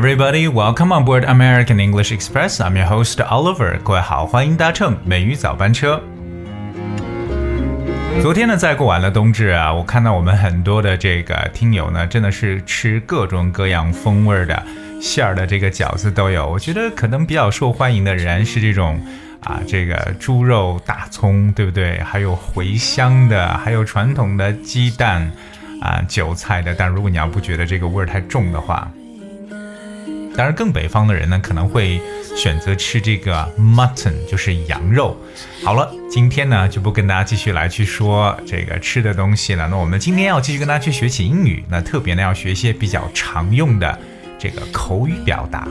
everybody, Welcome on board American English Express. I'm your host Oliver. 各位好，欢迎搭乘美语早班车。昨天呢，在过完了冬至啊，我看到我们很多的这个听友呢，真的是吃各种各样风味的馅儿的这个饺子都有。我觉得可能比较受欢迎的仍然是这种啊，这个猪肉大葱，对不对？还有茴香的，还有传统的鸡蛋。啊，韭菜的，但如果你要不觉得这个味儿太重的话，当然更北方的人呢，可能会选择吃这个 mutton，就是羊肉。好了，今天呢就不跟大家继续来去说这个吃的东西了。那我们今天要继续跟大家去学习英语，那特别呢要学一些比较常用的这个口语表达。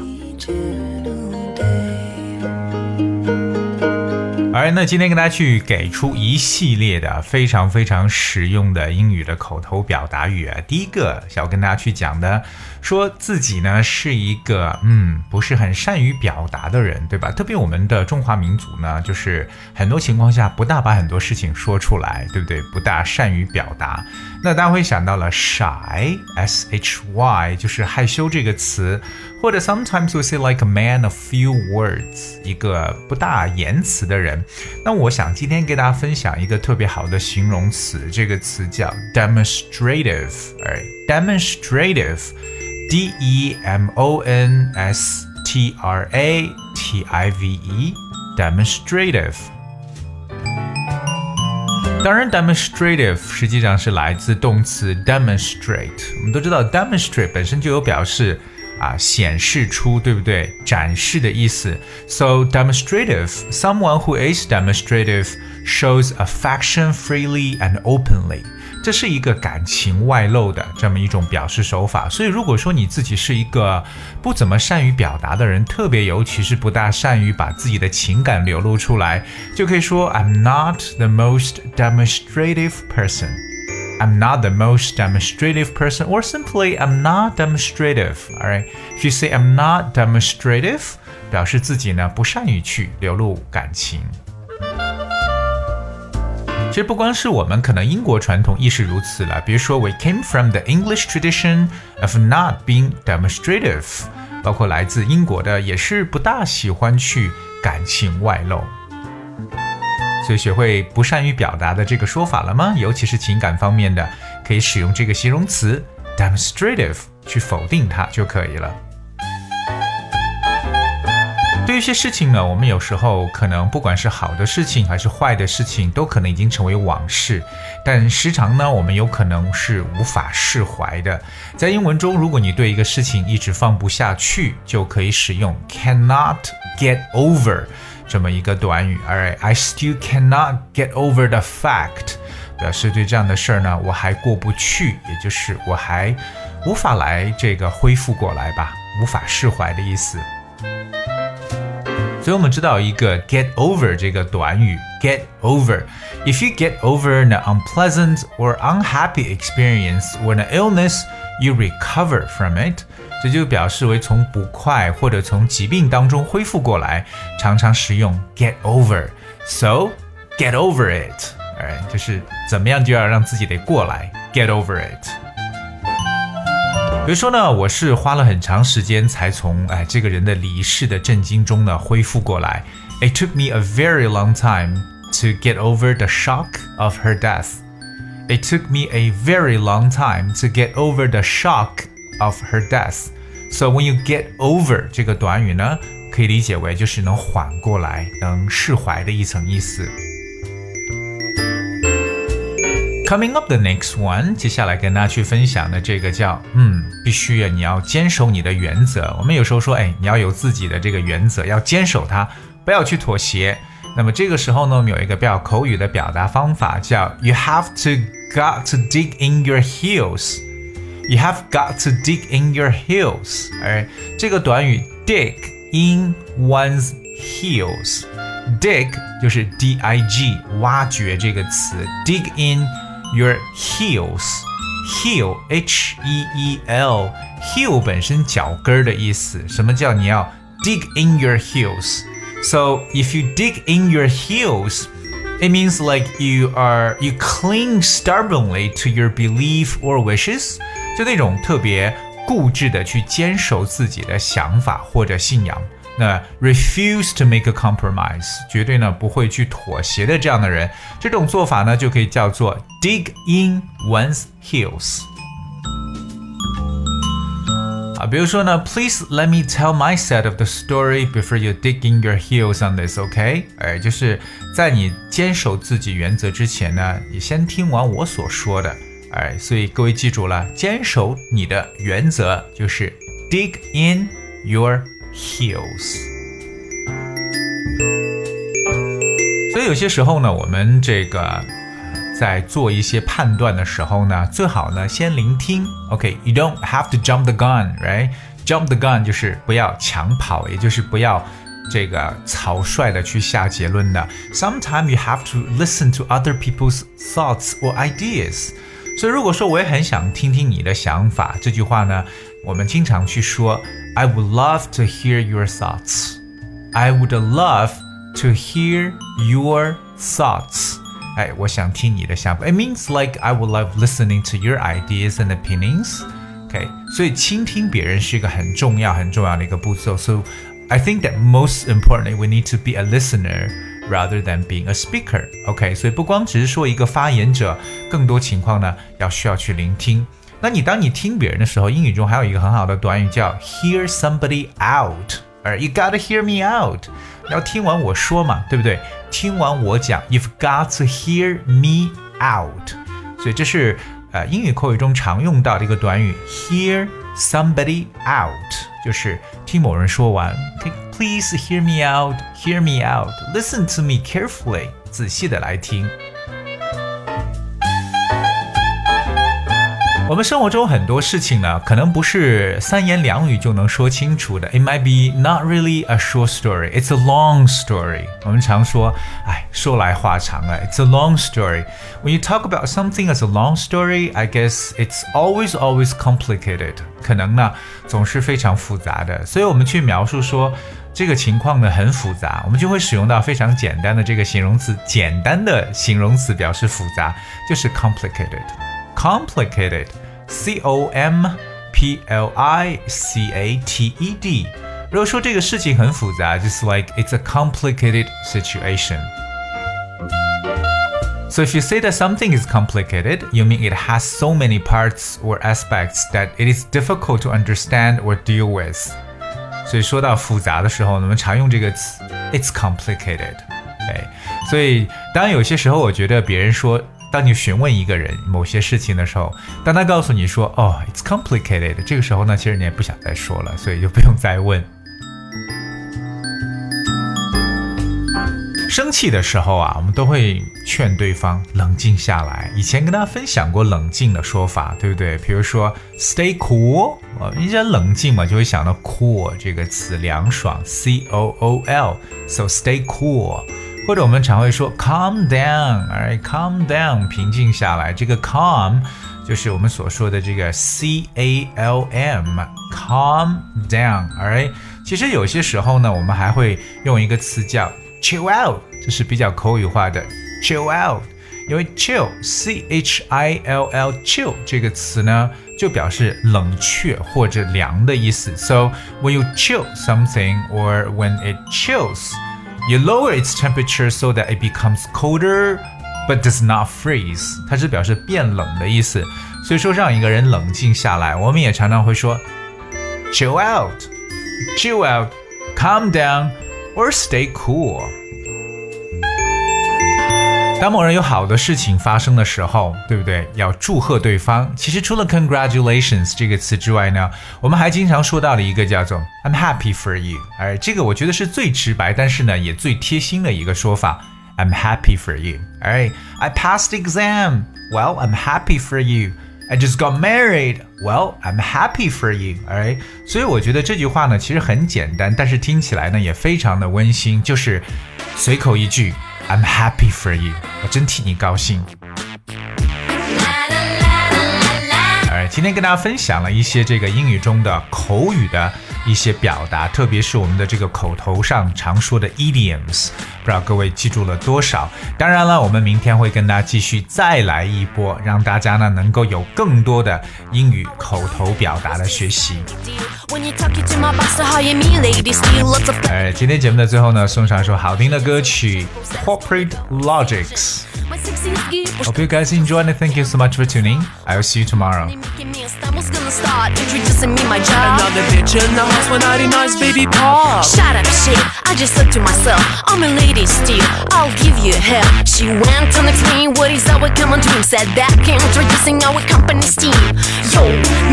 而那今天跟大家去给出一系列的非常非常实用的英语的口头表达语啊，第一个想要跟大家去讲的。说自己呢是一个嗯不是很善于表达的人，对吧？特别我们的中华民族呢，就是很多情况下不大把很多事情说出来，对不对？不大善于表达。那大家会想到了 shy s h y，就是害羞这个词，或者 sometimes we say like a man of few words，一个不大言辞的人。那我想今天给大家分享一个特别好的形容词，这个词叫 demonstrative，哎，demonstrative。D E M O N S T R A T I V E，demonstrative。当然，demonstrative 实际上是来自动词 demonstrate。我们都知道，demonstrate 本身就有表示 啊显示出，对不对？展示的意思。So demonstrative, someone who is demonstrative shows affection freely and openly. 这是一个感情外露的这么一种表示手法，所以如果说你自己是一个不怎么善于表达的人，特别尤其是不大善于把自己的情感流露出来，就可以说 I'm not the most demonstrative person. I'm not the most demonstrative person, or simply I'm not demonstrative. Alright, if you say I'm not demonstrative，表示自己呢不善于去流露感情。其实不光是我们，可能英国传统亦是如此了。比如说，We came from the English tradition of not being demonstrative，包括来自英国的也是不大喜欢去感情外露。 所以学会不善于表达的这个说法了吗？尤其是情感方面的，可以使用这个形容词 demonstrative 去否定它就可以了。对于一些事情呢，我们有时候可能不管是好的事情还是坏的事情，都可能已经成为往事。但时常呢，我们有可能是无法释怀的。在英文中，如果你对一个事情一直放不下去，就可以使用 cannot get over 这么一个短语。All right, I still cannot get over the fact，表示对这样的事儿呢，我还过不去，也就是我还无法来这个恢复过来吧，无法释怀的意思。所以我们知道一个 get over 这个短语 get over。If you get over an unpleasant or unhappy experience or an illness, you recover from it。这就表示为从不快或者从疾病当中恢复过来，常常使用 get over。So get over it，哎，就是怎么样就要让自己得过来，get over it。比如说呢，我是花了很长时间才从哎这个人的离世的震惊中呢恢复过来。It took me a very long time to get over the shock of her death. It took me a very long time to get over the shock of her death. So when you get over 这个短语呢，可以理解为就是能缓过来、能释怀的一层意思。Coming up the next one，接下来跟大家去分享的这个叫嗯，必须啊，你要坚守你的原则。我们有时候说，哎，你要有自己的这个原则，要坚守它，不要去妥协。那么这个时候呢，我们有一个比较口语的表达方法，叫 You have to got to dig in your heels。You have got to dig in your heels。哎，这个短语 dig in one's heels，dig 就是 d i g 挖掘这个词，dig in。 your heels。heel h e e l heel 本身脚跟儿的意思。什么叫你要 dig in your heels? So if you dig in your heels, it means like you are you cling stubbornly to your belief or wishes，就那种特别 固执的去坚守自己的想法或者信仰。 那 refuse to make a compromise，绝对呢不会去妥协的这样的人，这种做法呢就可以叫做 dig in one's heels。啊，比如说呢，Please let me tell my side of the story before you dig in your heels on this，OK？哎，就是在你坚守自己原则之前呢，你先听完我所说的。哎，所以各位记住了，坚守你的原则就是 dig in your heels。所以有些时候呢，我们这个在做一些判断的时候呢，最好呢先聆听。OK，you、okay, don't have to jump the gun，right？Jump the gun 就是不要抢跑，也就是不要。这个草率的去下结论的。Sometimes you have to listen to other people's thoughts or ideas. 所以如果说我也很想听听你的想法，这句话呢，我们经常去说，I would love to hear your thoughts。I would love to hear your thoughts. 哎，我想听你的想法。It means like I would love listening to your ideas and opinions. OK，所以倾听别人是一个很重要、很重要的一个步骤。So I think that most importantly, we need to be a listener Rather than being a speaker. OK，所以不光只是说一个发言者，更多情况呢要需要去聆听。那你当你听别人的时候，英语中还有一个很好的短语叫 hear somebody out。而 you gotta hear me out，要听完我说嘛，对不对？听完我讲，you've got to hear me out。所以这是呃英语口语中常用到的一个短语，hear somebody out，就是听某人说完。Okay，please hear me out，hear me out，listen to me carefully，仔细的来听。 我们生活中很多事情呢，可能不是三言两语就能说清楚的。It might be not really a short story. It's a long story. 我们常说，哎，说来话长啊。It's a long story. When you talk about something as a long story, I guess it's always always complicated. 可能呢，总是非常复杂的。所以我们去描述说这个情况呢很复杂，我们就会使用到非常简单的这个形容词。简单的形容词表示复杂，就是 complicated。complicated, C O M P L I C A T E D。如果说这个事情很复杂，just like it's a complicated situation。So if you say that something is complicated, you mean it has so many parts or aspects that it is difficult to understand or deal with. 所以说到复杂的时候，我们常用这个词，it's complicated。哎，所以当有些时候，我觉得别人说 当你询问一个人某些事情的时候，当他告诉你说“哦，it's complicated”，这个时候呢，其实你也不想再说了，所以就不用再问。生气的时候啊，我们都会劝对方冷静下来。以前跟大家分享过冷静的说法，对不对？比如说 “stay cool”，啊，一讲冷静嘛，就会想到 “cool” 这个词，凉爽，C O O L，so stay cool。或者我们常会说 calm down，alright，calm down，平静下来。这个 calm 就是我们所说的这个 C A L M，calm down，alright。其实有些时候呢，我们还会用一个词叫 chill out，这是比较口语化的 chill out。因为 chill，C H I L L，chill 这个词呢，就表示冷却或者凉的意思。So when you chill something or when it chills。 You lower its temperature so that it becomes colder, but does not freeze。它是表示变冷的意思。所以说让一个人冷静下来，我们也常常会说，chill out, chill out, calm down, or stay cool。 当某人有好的事情发生的时候，对不对？要祝贺对方。其实除了 congratulations 这个词之外呢，我们还经常说到了一个叫做 I'm happy for you。而这个我觉得是最直白，但是呢也最贴心的一个说法。I'm happy for you. 哎，I passed exam. Well, I'm happy for you. I just got married. Well, I'm happy for you. Alright，所以我觉得这句话呢其实很简单，但是听起来呢也非常的温馨，就是随口一句。I'm happy for you，我真替你高兴。哎，今天跟大家分享了一些这个英语中的口语的一些表达，特别是我们的这个口头上常说的 idioms，不知道各位记住了多少？当然了，我们明天会跟大家继续再来一波，让大家呢能够有更多的英语口头表达的学习。哎，今天节目的最后呢，送上一首好听的歌曲《Corporate Logics》。Hope you guys enjoyed and thank you so much for tuning. I will see you tomorrow. Another bitch in the house when I nice baby pop. Shut up, shit. I just said to myself, I'm a lady still. I'll give you hell. She went on explaining what is our common dream. Said that introducing our company's team. Yo,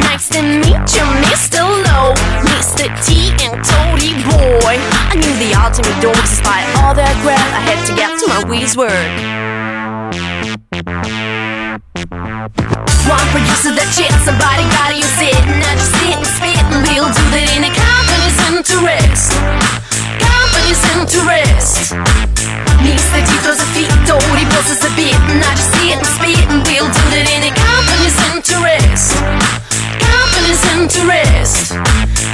nice to meet you, Mr. Low, Mr. T and Toady Boy. I knew the ultimate dogs despite all that crap. I had to get to my whiz word. One producer that shit, somebody gotta use it. Not just sit and spit and we'll do that in a company's interest. Company's interest. Feet, Dory bosses a bit. Not just sit and spit and we'll do that in a company's interest. Company's interest.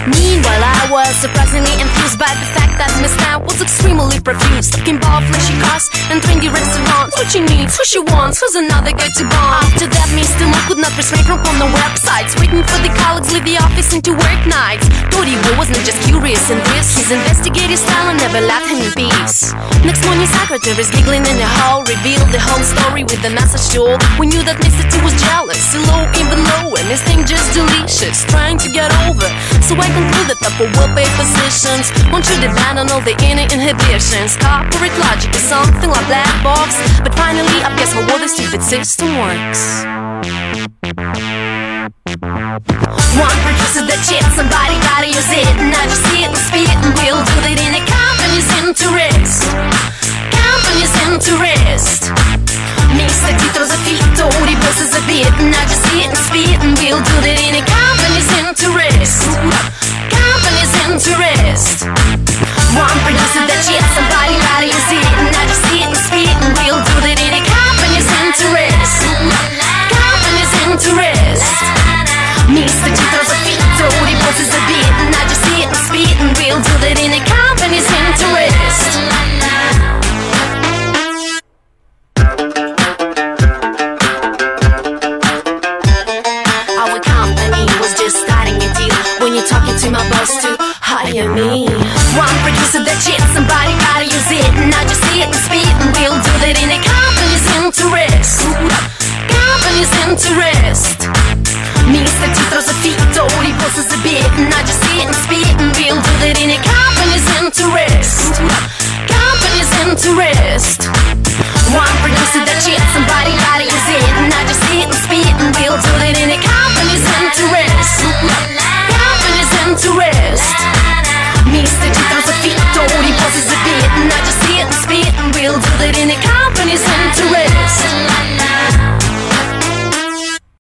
Meanwhile, I was surprisingly enthused by the fact that Miss Now was extremely profuse. Talking about flashy cars and trendy restaurants. What she needs, who she wants, who's another guy to bond. After that, Mr. Mo could not refrain from on the websites. Waiting for the colleagues leave the office into work nights. Boy wasn't just curious in this. His investigative style and never left him in peace. Next morning, secretaries giggling in the hall revealed the whole story with the message to all. We knew that Mr. T was jealous, low, even low, and his thing just delicious, trying to get over. So I concluded that for well-paid positions, one should abandon all the inner inhibitions. Corporate logic is something like black box, but finally, I guess how all this stupid system works. One produces the chip, somebody gotta use it. Not just sit and spit and we'll do it in a company's interest. Company's interest. Tito's a feet, Dory bosses a interest. Companies interest. One brings